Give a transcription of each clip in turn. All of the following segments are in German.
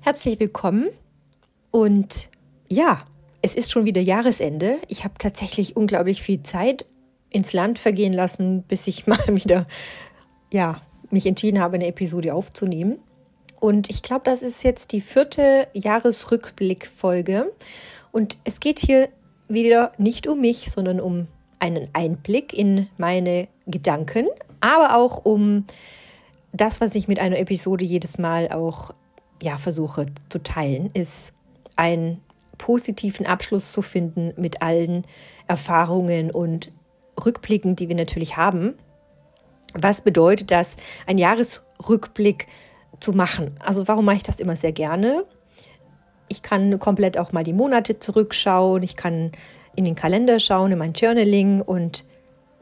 Herzlich willkommen und ja, es ist schon wieder Jahresende. Ich habe tatsächlich unglaublich viel Zeit ins Land vergehen lassen, bis ich mal wieder ja, mich entschieden habe, eine Episode aufzunehmen. Und ich glaube, das ist jetzt die vierte Jahresrückblickfolge. Und es geht hier wieder nicht um mich, sondern um einen Einblick in meine Gedanken, aber auch um das, was ich mit einer Episode jedes Mal auch ja, versuche zu teilen, ist einen positiven Abschluss zu finden mit allen Erfahrungen und Rückblicken, die wir natürlich haben. Was bedeutet das, ein Jahresrückblick zu machen? Also warum mache ich das immer sehr gerne? Ich kann komplett auch mal die Monate zurückschauen, ich kann in den Kalender schauen, in mein Journaling und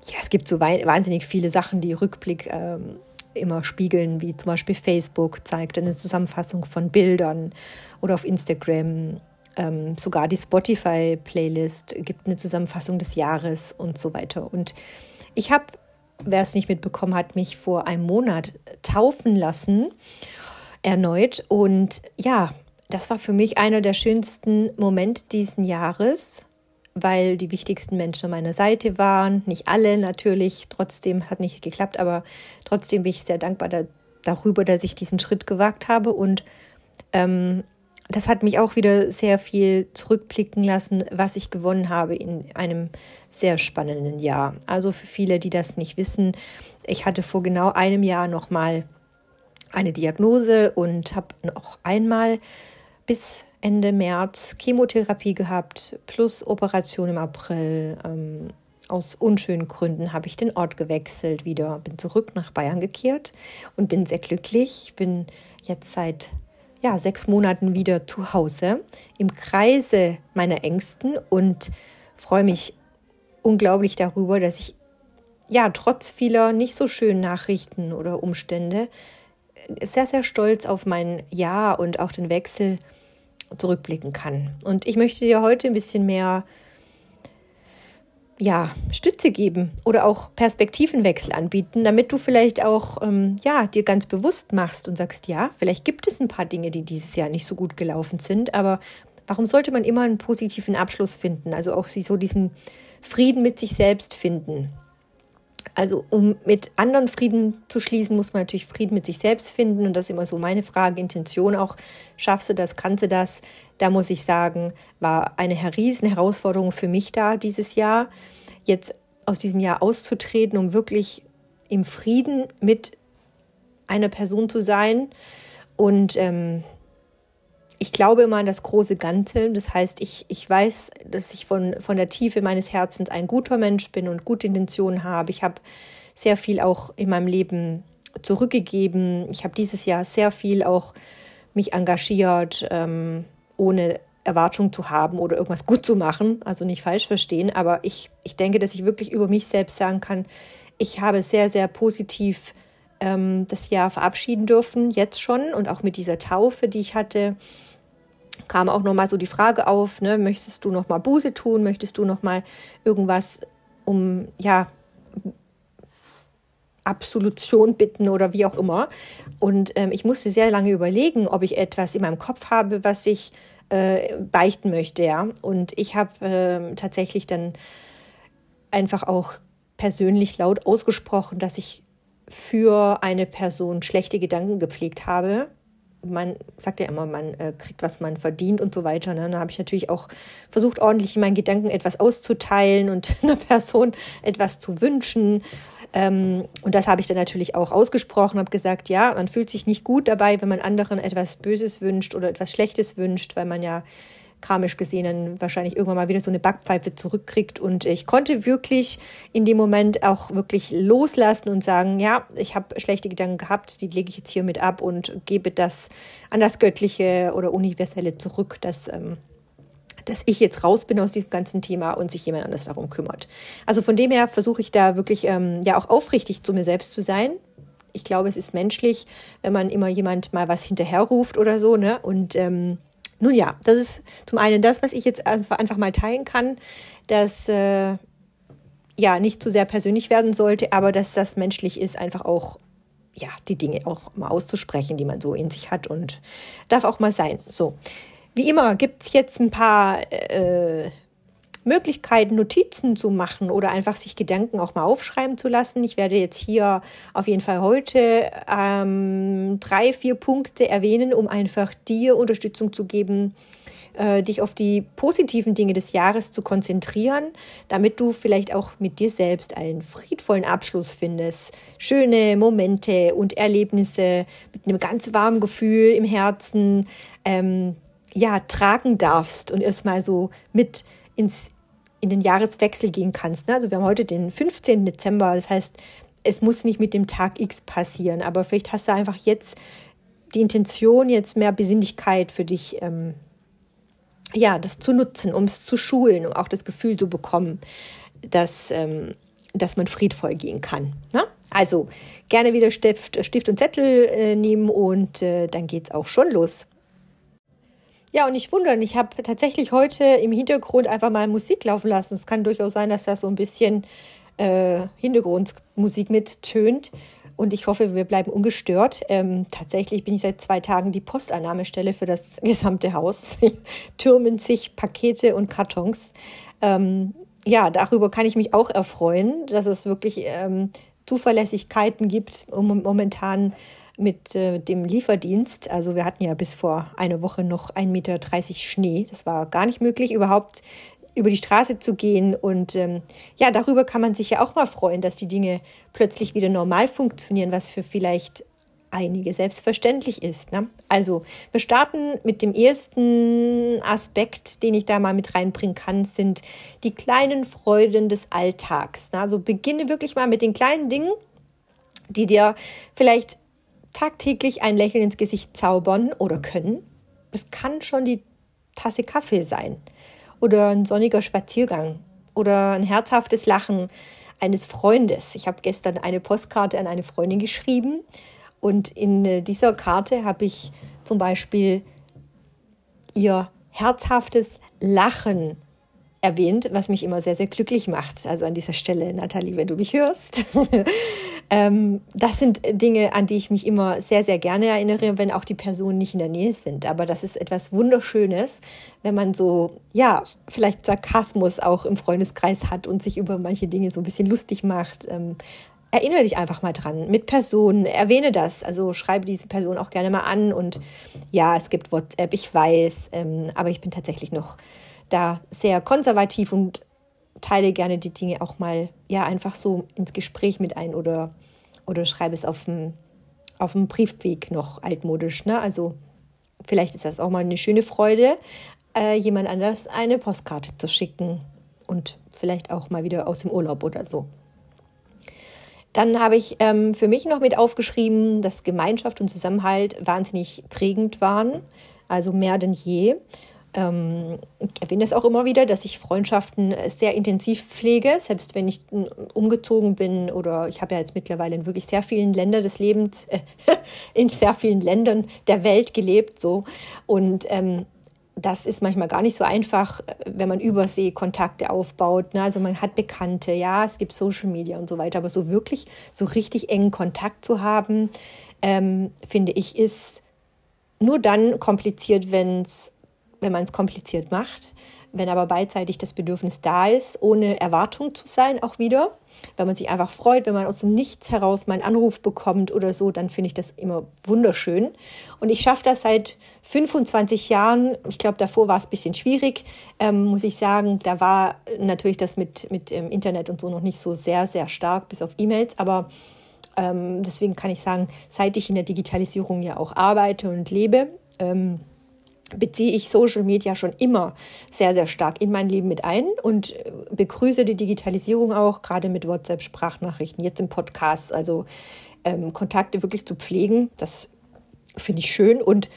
ja, es gibt so wahnsinnig viele Sachen, die Rückblick ähm, immer spiegeln, wie zum Beispiel Facebook zeigt eine Zusammenfassung von Bildern oder auf Instagram. Ähm, sogar die Spotify-Playlist gibt eine Zusammenfassung des Jahres und so weiter. Und ich habe, wer es nicht mitbekommen hat, mich vor einem Monat taufen lassen, erneut. Und ja, das war für mich einer der schönsten Momente diesen Jahres weil die wichtigsten Menschen an meiner Seite waren. Nicht alle natürlich, trotzdem hat nicht geklappt, aber trotzdem bin ich sehr dankbar da, darüber, dass ich diesen Schritt gewagt habe. Und ähm, das hat mich auch wieder sehr viel zurückblicken lassen, was ich gewonnen habe in einem sehr spannenden Jahr. Also für viele, die das nicht wissen, ich hatte vor genau einem Jahr nochmal eine Diagnose und habe noch einmal bis Ende März Chemotherapie gehabt, plus Operation im April. Ähm, aus unschönen Gründen habe ich den Ort gewechselt wieder, bin zurück nach Bayern gekehrt und bin sehr glücklich. Ich bin jetzt seit ja, sechs Monaten wieder zu Hause im Kreise meiner Ängsten und freue mich unglaublich darüber, dass ich ja trotz vieler nicht so schönen Nachrichten oder Umstände sehr, sehr stolz auf mein Jahr und auch den Wechsel zurückblicken kann. Und ich möchte dir heute ein bisschen mehr ja, Stütze geben oder auch Perspektivenwechsel anbieten, damit du vielleicht auch ähm, ja, dir ganz bewusst machst und sagst, ja, vielleicht gibt es ein paar Dinge, die dieses Jahr nicht so gut gelaufen sind, aber warum sollte man immer einen positiven Abschluss finden? Also auch so diesen Frieden mit sich selbst finden. Also um mit anderen Frieden zu schließen, muss man natürlich Frieden mit sich selbst finden. Und das ist immer so meine Frage, Intention auch. Schaffst du das, kannst du das? Da muss ich sagen, war eine riesen Herausforderung für mich da dieses Jahr, jetzt aus diesem Jahr auszutreten, um wirklich im Frieden mit einer Person zu sein. Und ähm, ich glaube immer an das große Ganze. Das heißt, ich, ich weiß, dass ich von, von der Tiefe meines Herzens ein guter Mensch bin und gute Intentionen habe. Ich habe sehr viel auch in meinem Leben zurückgegeben. Ich habe dieses Jahr sehr viel auch mich engagiert, ähm, ohne Erwartung zu haben oder irgendwas gut zu machen. Also nicht falsch verstehen, aber ich, ich denke, dass ich wirklich über mich selbst sagen kann, ich habe sehr, sehr positiv ähm, das Jahr verabschieden dürfen, jetzt schon und auch mit dieser Taufe, die ich hatte, kam auch nochmal so die Frage auf, ne, möchtest du nochmal Buße tun, möchtest du nochmal irgendwas um, ja, Absolution bitten oder wie auch immer. Und ähm, ich musste sehr lange überlegen, ob ich etwas in meinem Kopf habe, was ich äh, beichten möchte, ja. Und ich habe äh, tatsächlich dann einfach auch persönlich laut ausgesprochen, dass ich für eine Person schlechte Gedanken gepflegt habe. Man sagt ja immer, man äh, kriegt, was man verdient und so weiter. Ne? Da habe ich natürlich auch versucht, ordentlich in meinen Gedanken etwas auszuteilen und einer Person etwas zu wünschen. Ähm, und das habe ich dann natürlich auch ausgesprochen, habe gesagt, ja, man fühlt sich nicht gut dabei, wenn man anderen etwas Böses wünscht oder etwas Schlechtes wünscht, weil man ja karmisch gesehen dann wahrscheinlich irgendwann mal wieder so eine Backpfeife zurückkriegt. Und ich konnte wirklich in dem Moment auch wirklich loslassen und sagen, ja, ich habe schlechte Gedanken gehabt, die lege ich jetzt hier mit ab und gebe das an das Göttliche oder Universelle zurück, dass, ähm, dass ich jetzt raus bin aus diesem ganzen Thema und sich jemand anders darum kümmert. Also von dem her versuche ich da wirklich ähm, ja auch aufrichtig zu mir selbst zu sein. Ich glaube, es ist menschlich, wenn man immer jemand mal was hinterherruft oder so, ne? Und ähm, nun ja, das ist zum einen das, was ich jetzt einfach mal teilen kann, dass äh, ja nicht zu sehr persönlich werden sollte, aber dass das menschlich ist, einfach auch ja, die Dinge auch mal auszusprechen, die man so in sich hat und darf auch mal sein. So, wie immer gibt es jetzt ein paar äh, Möglichkeiten, Notizen zu machen oder einfach sich Gedanken auch mal aufschreiben zu lassen. Ich werde jetzt hier auf jeden Fall heute ähm, drei, vier Punkte erwähnen, um einfach dir Unterstützung zu geben, äh, dich auf die positiven Dinge des Jahres zu konzentrieren, damit du vielleicht auch mit dir selbst einen friedvollen Abschluss findest. Schöne Momente und Erlebnisse mit einem ganz warmen Gefühl im Herzen. Ähm, ja, tragen darfst und erstmal so mit ins, in den Jahreswechsel gehen kannst. Ne? Also wir haben heute den 15. Dezember, das heißt, es muss nicht mit dem Tag X passieren, aber vielleicht hast du einfach jetzt die Intention, jetzt mehr Besinnlichkeit für dich, ähm, ja, das zu nutzen, um es zu schulen, um auch das Gefühl zu bekommen, dass, ähm, dass man friedvoll gehen kann. Ne? Also gerne wieder Stift, Stift und Zettel äh, nehmen und äh, dann es auch schon los. Ja, und nicht wundern, ich habe tatsächlich heute im Hintergrund einfach mal Musik laufen lassen. Es kann durchaus sein, dass da so ein bisschen äh, Hintergrundmusik mittönt. Und ich hoffe, wir bleiben ungestört. Ähm, tatsächlich bin ich seit zwei Tagen die Postannahmestelle für das gesamte Haus. Türmen sich Pakete und Kartons. Ähm, ja, darüber kann ich mich auch erfreuen, dass es wirklich ähm, Zuverlässigkeiten gibt, um momentan mit äh, dem Lieferdienst. Also wir hatten ja bis vor einer Woche noch 1,30 Meter Schnee. Das war gar nicht möglich, überhaupt über die Straße zu gehen. Und ähm, ja, darüber kann man sich ja auch mal freuen, dass die Dinge plötzlich wieder normal funktionieren, was für vielleicht einige selbstverständlich ist. Ne? Also, wir starten mit dem ersten Aspekt, den ich da mal mit reinbringen kann, sind die kleinen Freuden des Alltags. Ne? Also beginne wirklich mal mit den kleinen Dingen, die dir vielleicht tagtäglich ein Lächeln ins Gesicht zaubern oder können. Es kann schon die Tasse Kaffee sein oder ein sonniger Spaziergang oder ein herzhaftes Lachen eines Freundes. Ich habe gestern eine Postkarte an eine Freundin geschrieben und in äh, dieser Karte habe ich zum Beispiel ihr herzhaftes Lachen erwähnt, was mich immer sehr, sehr glücklich macht. Also an dieser Stelle, Nathalie, wenn du mich hörst. ähm, das sind Dinge, an die ich mich immer sehr, sehr gerne erinnere, wenn auch die Personen nicht in der Nähe sind. Aber das ist etwas Wunderschönes, wenn man so, ja, vielleicht Sarkasmus auch im Freundeskreis hat und sich über manche Dinge so ein bisschen lustig macht. Ähm, erinnere dich einfach mal dran mit Personen, erwähne das. Also schreibe diese Person auch gerne mal an. Und ja, es gibt WhatsApp, ich weiß, ähm, aber ich bin tatsächlich noch da sehr konservativ und teile gerne die Dinge auch mal ja einfach so ins Gespräch mit ein oder, oder schreibe es auf dem, auf dem Briefweg noch altmodisch. Ne? Also vielleicht ist das auch mal eine schöne Freude, äh, jemand anders eine Postkarte zu schicken und vielleicht auch mal wieder aus dem Urlaub oder so. Dann habe ich ähm, für mich noch mit aufgeschrieben, dass Gemeinschaft und Zusammenhalt wahnsinnig prägend waren, also mehr denn je. Ähm, ich erwähne es auch immer wieder, dass ich Freundschaften sehr intensiv pflege, selbst wenn ich umgezogen bin oder ich habe ja jetzt mittlerweile in wirklich sehr vielen Ländern des Lebens, äh, in sehr vielen Ländern der Welt gelebt, so. Und ähm, das ist manchmal gar nicht so einfach, wenn man übersee Kontakte aufbaut. Ne? Also man hat Bekannte, ja, es gibt Social Media und so weiter, aber so wirklich, so richtig engen Kontakt zu haben, ähm, finde ich, ist nur dann kompliziert, wenn es wenn man es kompliziert macht. Wenn aber beidseitig das Bedürfnis da ist, ohne Erwartung zu sein, auch wieder. Wenn man sich einfach freut, wenn man aus dem Nichts heraus mal einen Anruf bekommt oder so, dann finde ich das immer wunderschön. Und ich schaffe das seit 25 Jahren. Ich glaube, davor war es ein bisschen schwierig, ähm, muss ich sagen. Da war natürlich das mit, mit ähm, Internet und so noch nicht so sehr, sehr stark, bis auf E-Mails. Aber ähm, deswegen kann ich sagen, seit ich in der Digitalisierung ja auch arbeite und lebe, ähm, beziehe ich Social Media schon immer sehr, sehr stark in mein Leben mit ein und äh, begrüße die Digitalisierung auch, gerade mit WhatsApp-Sprachnachrichten, jetzt im Podcast, also ähm, Kontakte wirklich zu pflegen, das finde ich schön. Und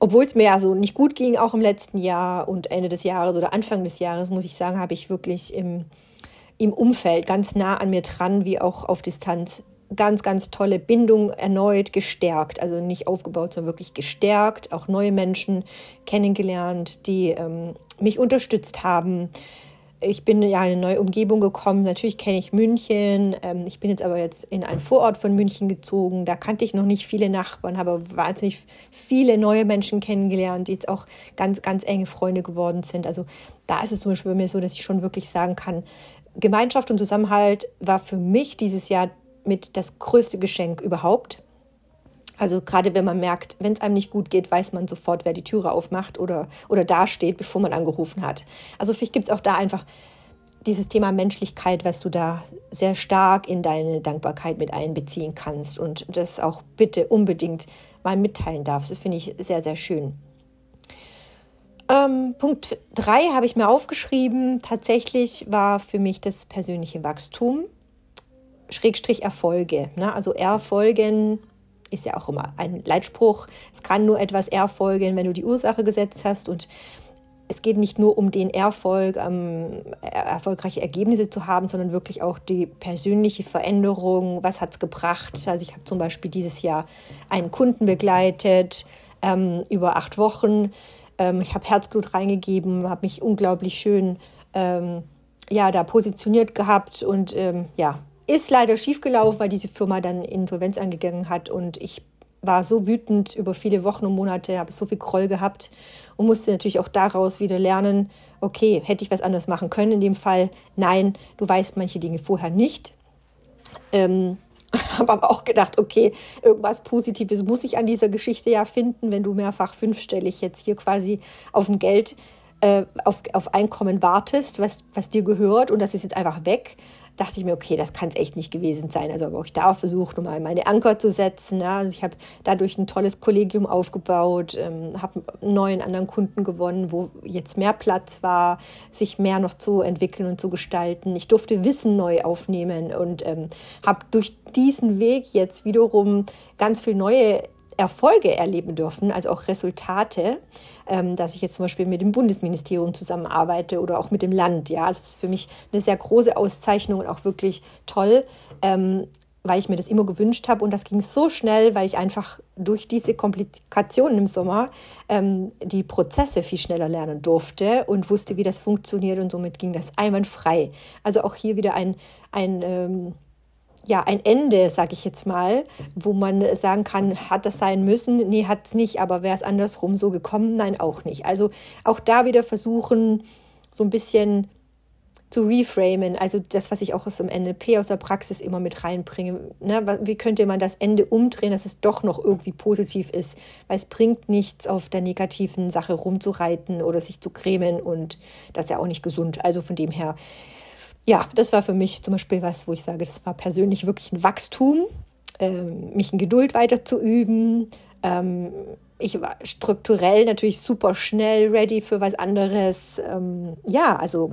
obwohl es mir ja so nicht gut ging, auch im letzten Jahr und Ende des Jahres oder Anfang des Jahres, muss ich sagen, habe ich wirklich im, im Umfeld ganz nah an mir dran, wie auch auf Distanz, ganz, ganz tolle Bindung erneut gestärkt. Also nicht aufgebaut, sondern wirklich gestärkt. Auch neue Menschen kennengelernt, die ähm, mich unterstützt haben. ich bin ja in eine neue Umgebung gekommen. Natürlich kenne ich München. Ähm, ich bin jetzt aber jetzt in einen Vorort von München gezogen. Da kannte ich noch nicht viele Nachbarn, habe wahnsinnig viele neue Menschen kennengelernt, die jetzt auch ganz, ganz enge Freunde geworden sind. Also da ist es zum Beispiel bei mir so, dass ich schon wirklich sagen kann, Gemeinschaft und Zusammenhalt war für mich dieses Jahr mit das größte Geschenk überhaupt. Also gerade wenn man merkt, wenn es einem nicht gut geht, weiß man sofort, wer die Türe aufmacht oder, oder dasteht, bevor man angerufen hat. Also vielleicht gibt es auch da einfach dieses Thema Menschlichkeit, was du da sehr stark in deine Dankbarkeit mit einbeziehen kannst und das auch bitte unbedingt mal mitteilen darfst. Das finde ich sehr, sehr schön. Ähm, Punkt 3 habe ich mir aufgeschrieben. Tatsächlich war für mich das persönliche Wachstum, Schrägstrich Erfolge. Ne? Also Erfolgen ist ja auch immer ein Leitspruch. Es kann nur etwas erfolgen, wenn du die Ursache gesetzt hast und es geht nicht nur um den Erfolg, ähm, erfolgreiche Ergebnisse zu haben, sondern wirklich auch die persönliche Veränderung. Was hat es gebracht? Also ich habe zum Beispiel dieses Jahr einen Kunden begleitet ähm, über acht Wochen. Ähm, ich habe Herzblut reingegeben, habe mich unglaublich schön ähm, ja, da positioniert gehabt und ähm, ja, ist leider schiefgelaufen, weil diese Firma dann Insolvenz angegangen hat und ich war so wütend über viele Wochen und Monate, habe so viel Groll gehabt und musste natürlich auch daraus wieder lernen, okay, hätte ich was anderes machen können in dem Fall? Nein, du weißt manche Dinge vorher nicht. Ähm, habe aber auch gedacht, okay, irgendwas Positives muss ich an dieser Geschichte ja finden, wenn du mehrfach fünfstellig jetzt hier quasi auf dem Geld, äh, auf, auf Einkommen wartest, was, was dir gehört und das ist jetzt einfach weg dachte ich mir, okay, das kann es echt nicht gewesen sein. Also habe ich da versucht, nochmal meine Anker zu setzen. Ja. Also ich habe dadurch ein tolles Kollegium aufgebaut, ähm, habe neuen anderen Kunden gewonnen, wo jetzt mehr Platz war, sich mehr noch zu entwickeln und zu gestalten. Ich durfte Wissen neu aufnehmen und ähm, habe durch diesen Weg jetzt wiederum ganz viel neue Erfolge erleben dürfen, also auch Resultate, ähm, dass ich jetzt zum Beispiel mit dem Bundesministerium zusammenarbeite oder auch mit dem Land. Ja, also es ist für mich eine sehr große Auszeichnung und auch wirklich toll, ähm, weil ich mir das immer gewünscht habe. Und das ging so schnell, weil ich einfach durch diese Komplikationen im Sommer ähm, die Prozesse viel schneller lernen durfte und wusste, wie das funktioniert. Und somit ging das einwandfrei. Also auch hier wieder ein, ein ähm, ja, ein Ende, sage ich jetzt mal, wo man sagen kann, hat das sein müssen? Nee, hat es nicht, aber wäre es andersrum so gekommen? Nein, auch nicht. Also auch da wieder versuchen, so ein bisschen zu reframen, also das, was ich auch aus dem NLP, aus der Praxis immer mit reinbringe. Ne? Wie könnte man das Ende umdrehen, dass es doch noch irgendwie positiv ist? Weil es bringt nichts, auf der negativen Sache rumzureiten oder sich zu cremen und das ist ja auch nicht gesund. Also von dem her, ja, das war für mich zum Beispiel was, wo ich sage, das war persönlich wirklich ein Wachstum, ähm, mich in Geduld weiter zu üben. Ähm, ich war strukturell natürlich super schnell ready für was anderes. Ähm, ja, also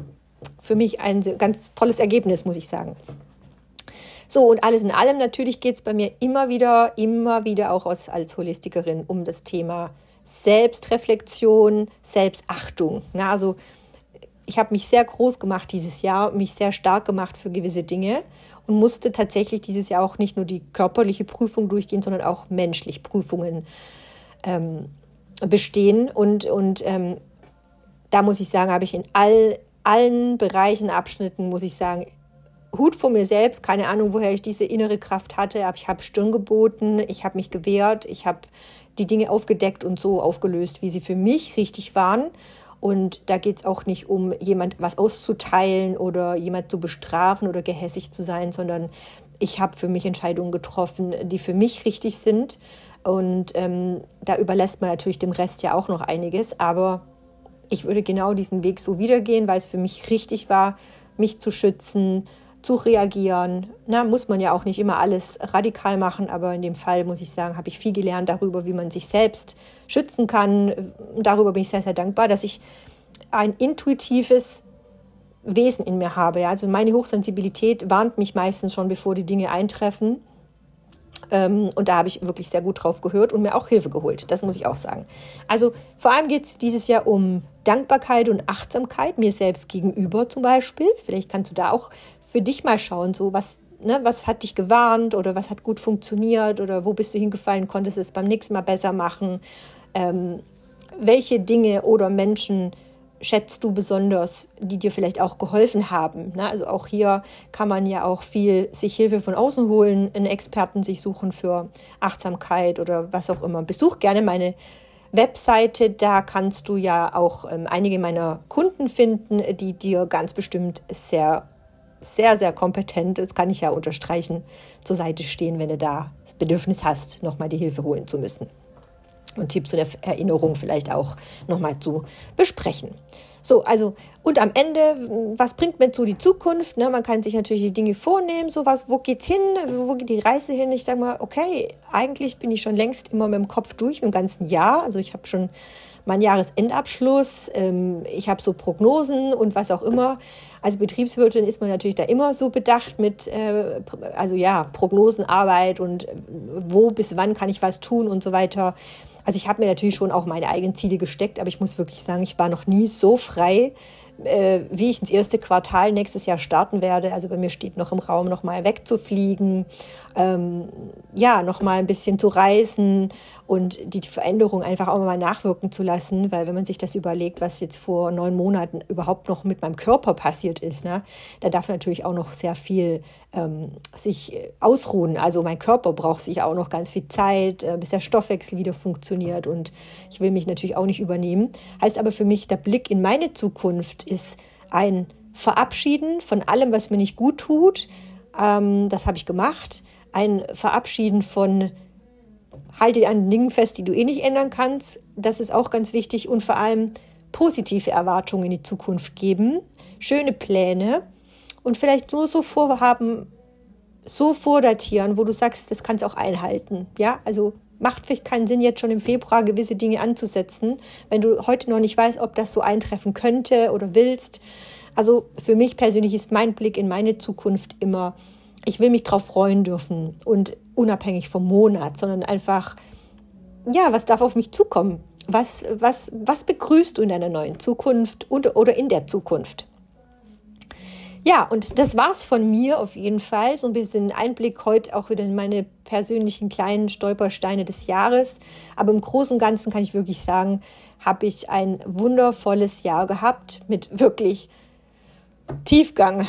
für mich ein ganz tolles Ergebnis, muss ich sagen. So, und alles in allem, natürlich geht es bei mir immer wieder, immer wieder auch als, als Holistikerin um das Thema Selbstreflexion, Selbstachtung. Na, also ich habe mich sehr groß gemacht dieses Jahr, mich sehr stark gemacht für gewisse Dinge und musste tatsächlich dieses Jahr auch nicht nur die körperliche Prüfung durchgehen, sondern auch menschlich Prüfungen ähm, bestehen. Und, und ähm, da muss ich sagen, habe ich in all, allen Bereichen, Abschnitten, muss ich sagen, Hut vor mir selbst, keine Ahnung, woher ich diese innere Kraft hatte, aber ich habe Stirn geboten, ich habe mich gewehrt, ich habe die Dinge aufgedeckt und so aufgelöst, wie sie für mich richtig waren. Und da geht es auch nicht um jemand was auszuteilen oder jemand zu bestrafen oder gehässig zu sein, sondern ich habe für mich Entscheidungen getroffen, die für mich richtig sind. Und ähm, da überlässt man natürlich dem Rest ja auch noch einiges. Aber ich würde genau diesen Weg so wiedergehen, weil es für mich richtig war, mich zu schützen, zu reagieren. Na, muss man ja auch nicht immer alles radikal machen, aber in dem Fall muss ich sagen, habe ich viel gelernt darüber, wie man sich selbst schützen kann. Darüber bin ich sehr, sehr dankbar, dass ich ein intuitives Wesen in mir habe. Ja. Also meine Hochsensibilität warnt mich meistens schon, bevor die Dinge eintreffen. Ähm, und da habe ich wirklich sehr gut drauf gehört und mir auch Hilfe geholt. Das muss ich auch sagen. Also vor allem geht es dieses Jahr um Dankbarkeit und Achtsamkeit mir selbst gegenüber zum Beispiel. Vielleicht kannst du da auch für dich mal schauen, so was, ne, was hat dich gewarnt oder was hat gut funktioniert oder wo bist du hingefallen, konntest es beim nächsten Mal besser machen. Ähm, welche Dinge oder Menschen schätzt du besonders, die dir vielleicht auch geholfen haben? Ne? Also auch hier kann man ja auch viel sich Hilfe von außen holen, einen Experten sich suchen für Achtsamkeit oder was auch immer. Besuch gerne meine Webseite, da kannst du ja auch ähm, einige meiner Kunden finden, die dir ganz bestimmt sehr, sehr, sehr kompetent, das kann ich ja unterstreichen, zur Seite stehen, wenn du da das Bedürfnis hast, nochmal die Hilfe holen zu müssen und Tipps und Erinnerungen vielleicht auch nochmal zu besprechen. So, also, und am Ende, was bringt mir so die Zukunft? Ne? Man kann sich natürlich die Dinge vornehmen, so was, wo geht's hin? Wo geht die Reise hin? Ich sage mal, okay, eigentlich bin ich schon längst immer mit dem Kopf durch, im ganzen Jahr. Also ich habe schon meinen Jahresendabschluss, ähm, ich habe so Prognosen und was auch immer. Als Betriebswirtin ist man natürlich da immer so bedacht mit, äh, also ja, Prognosenarbeit und äh, wo bis wann kann ich was tun und so weiter. Also ich habe mir natürlich schon auch meine eigenen Ziele gesteckt, aber ich muss wirklich sagen, ich war noch nie so frei, äh, wie ich ins erste Quartal nächstes Jahr starten werde. Also bei mir steht noch im Raum, noch mal wegzufliegen, ähm, ja, noch mal ein bisschen zu reisen und die Veränderung einfach auch mal nachwirken zu lassen, weil wenn man sich das überlegt, was jetzt vor neun Monaten überhaupt noch mit meinem Körper passiert ist, ne, da darf natürlich auch noch sehr viel ähm, sich ausruhen. Also mein Körper braucht sich auch noch ganz viel Zeit, äh, bis der Stoffwechsel wieder funktioniert und ich will mich natürlich auch nicht übernehmen. Heißt aber für mich, der Blick in meine Zukunft ist ein Verabschieden von allem, was mir nicht gut tut. Ähm, das habe ich gemacht. Ein Verabschieden von halte an Dingen fest, die du eh nicht ändern kannst. Das ist auch ganz wichtig. Und vor allem positive Erwartungen in die Zukunft geben, schöne Pläne und vielleicht nur so Vorhaben so vordatieren, wo du sagst, das kannst du auch einhalten. Ja, also macht vielleicht keinen Sinn, jetzt schon im Februar gewisse Dinge anzusetzen, wenn du heute noch nicht weißt, ob das so eintreffen könnte oder willst. Also für mich persönlich ist mein Blick in meine Zukunft immer, ich will mich darauf freuen dürfen und unabhängig vom Monat, sondern einfach, ja, was darf auf mich zukommen? Was, was, was begrüßt du in deiner neuen Zukunft und, oder in der Zukunft? Ja, und das war's von mir auf jeden Fall. So ein bisschen Einblick heute auch wieder in meine persönlichen kleinen Stolpersteine des Jahres. Aber im Großen und Ganzen kann ich wirklich sagen, habe ich ein wundervolles Jahr gehabt mit wirklich Tiefgang,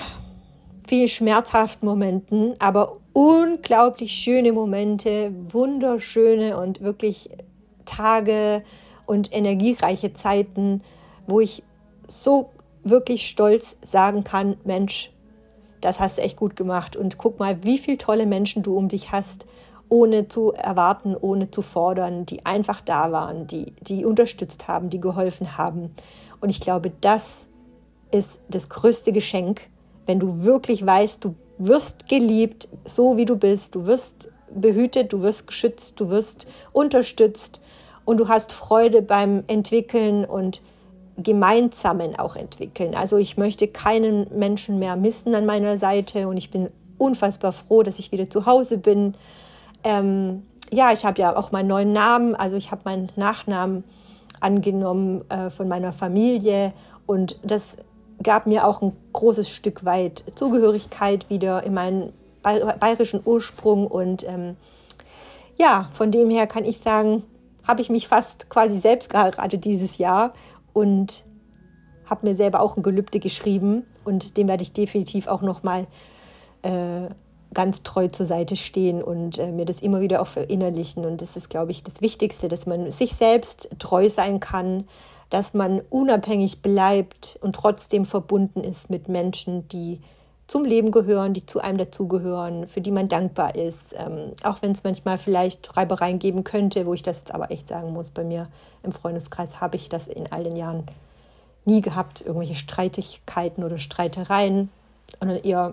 viel schmerzhaften Momenten, aber unglaublich schöne Momente, wunderschöne und wirklich Tage und energiereiche Zeiten, wo ich so wirklich stolz sagen kann, Mensch, das hast du echt gut gemacht. Und guck mal, wie viele tolle Menschen du um dich hast, ohne zu erwarten, ohne zu fordern, die einfach da waren, die, die unterstützt haben, die geholfen haben. Und ich glaube, das ist das größte Geschenk, wenn du wirklich weißt, du wirst geliebt, so wie du bist, du wirst behütet, du wirst geschützt, du wirst unterstützt. Und du hast Freude beim Entwickeln und Gemeinsamen auch entwickeln. Also ich möchte keinen Menschen mehr missen an meiner Seite und ich bin unfassbar froh, dass ich wieder zu Hause bin. Ähm, ja, ich habe ja auch meinen neuen Namen, also ich habe meinen Nachnamen angenommen äh, von meiner Familie und das gab mir auch ein großes Stück weit Zugehörigkeit wieder in meinen bayerischen Ursprung und ähm, ja, von dem her kann ich sagen, habe ich mich fast quasi selbst geheiratet dieses Jahr und habe mir selber auch ein Gelübde geschrieben und dem werde ich definitiv auch noch mal äh, ganz treu zur Seite stehen und äh, mir das immer wieder auch verinnerlichen. Und das ist glaube ich das Wichtigste, dass man sich selbst treu sein kann, dass man unabhängig bleibt und trotzdem verbunden ist mit Menschen, die zum Leben gehören, die zu einem dazugehören, für die man dankbar ist. Ähm, auch wenn es manchmal vielleicht Reibereien geben könnte, wo ich das jetzt aber echt sagen muss, bei mir im Freundeskreis habe ich das in all den Jahren nie gehabt, irgendwelche Streitigkeiten oder Streitereien, sondern eher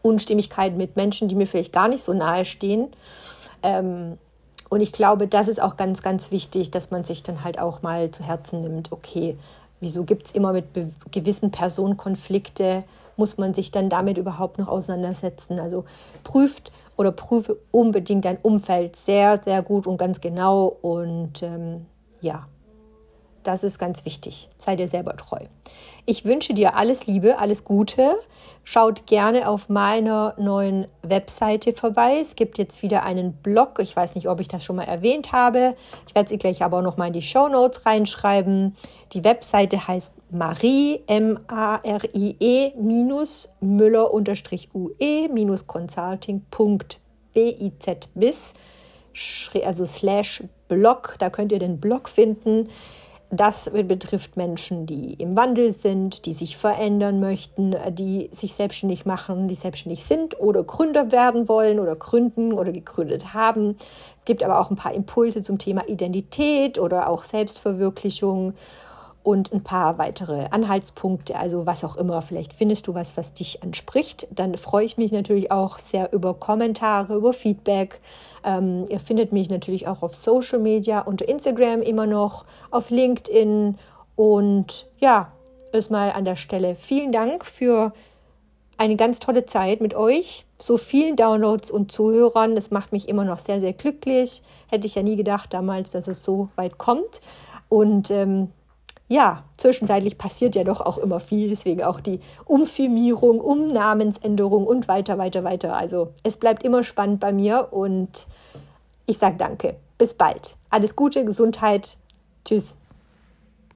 Unstimmigkeiten mit Menschen, die mir vielleicht gar nicht so nahe stehen. Ähm, und ich glaube, das ist auch ganz, ganz wichtig, dass man sich dann halt auch mal zu Herzen nimmt, okay, wieso gibt es immer mit gewissen Personen Konflikte? Muss man sich dann damit überhaupt noch auseinandersetzen? Also prüft oder prüfe unbedingt dein Umfeld sehr, sehr gut und ganz genau. Und ähm, ja, Das ist ganz wichtig. Sei dir selber treu. Ich wünsche dir alles Liebe, alles Gute. Schaut gerne auf meiner neuen Webseite vorbei. Es gibt jetzt wieder einen Blog. Ich weiß nicht, ob ich das schon mal erwähnt habe. Ich werde sie gleich aber auch noch mal in die Show Notes reinschreiben. Die Webseite heißt Marie, M-A-R-I-E, minus Müller unterstrich UE, minus Consulting.biz, bis, also slash Blog. Da könnt ihr den Blog finden. Das betrifft Menschen, die im Wandel sind, die sich verändern möchten, die sich selbstständig machen, die selbstständig sind oder Gründer werden wollen oder gründen oder gegründet haben. Es gibt aber auch ein paar Impulse zum Thema Identität oder auch Selbstverwirklichung und ein paar weitere Anhaltspunkte, also was auch immer. Vielleicht findest du was, was dich anspricht. Dann freue ich mich natürlich auch sehr über Kommentare, über Feedback. Ähm, ihr findet mich natürlich auch auf Social Media, unter Instagram immer noch, auf LinkedIn. Und ja, erstmal an der Stelle vielen Dank für eine ganz tolle Zeit mit euch. So vielen Downloads und Zuhörern. Das macht mich immer noch sehr, sehr glücklich. Hätte ich ja nie gedacht damals, dass es so weit kommt. Und ähm, ja, zwischenzeitlich passiert ja doch auch immer viel, deswegen auch die Umfirmierung, Umnamensänderung und weiter, weiter, weiter. Also es bleibt immer spannend bei mir und ich sage danke. Bis bald. Alles Gute, Gesundheit. Tschüss.